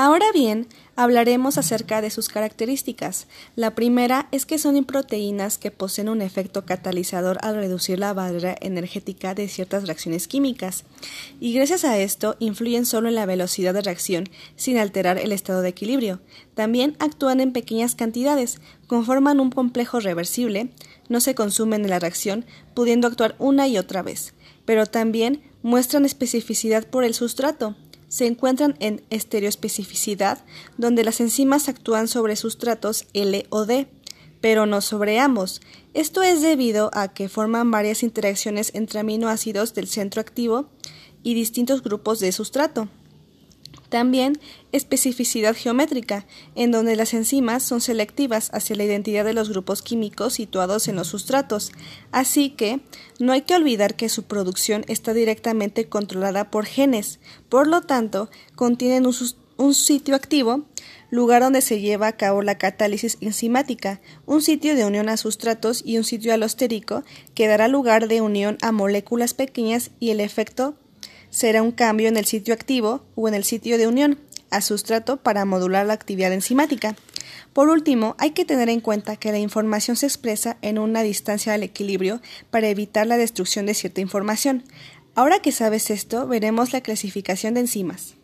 Ahora bien, hablaremos acerca de sus características. La primera es que son proteínas que poseen un efecto catalizador al reducir la barrera energética de ciertas reacciones químicas, y gracias a esto influyen solo en la velocidad de reacción sin alterar el estado de equilibrio. También actúan en pequeñas cantidades, conforman un complejo reversible, no se consumen en la reacción, pudiendo actuar una y otra vez, pero también muestran especificidad por el sustrato se encuentran en estereoespecificidad, donde las enzimas actúan sobre sustratos L o D, pero no sobre ambos. Esto es debido a que forman varias interacciones entre aminoácidos del centro activo y distintos grupos de sustrato. También especificidad geométrica, en donde las enzimas son selectivas hacia la identidad de los grupos químicos situados en los sustratos, así que no hay que olvidar que su producción está directamente controlada por genes, por lo tanto, contienen un, sitio activo, lugar donde se lleva a cabo la catálisis enzimática, un sitio de unión a sustratos y un sitio alostérico que dará lugar de unión a moléculas pequeñas y el efecto será un cambio en el sitio activo o en el sitio de unión a sustrato para modular la actividad enzimática. Por último, hay que tener en cuenta que la información se expresa en una distancia del equilibrio para evitar la destrucción de cierta información. Ahora que sabes esto, veremos la clasificación de enzimas.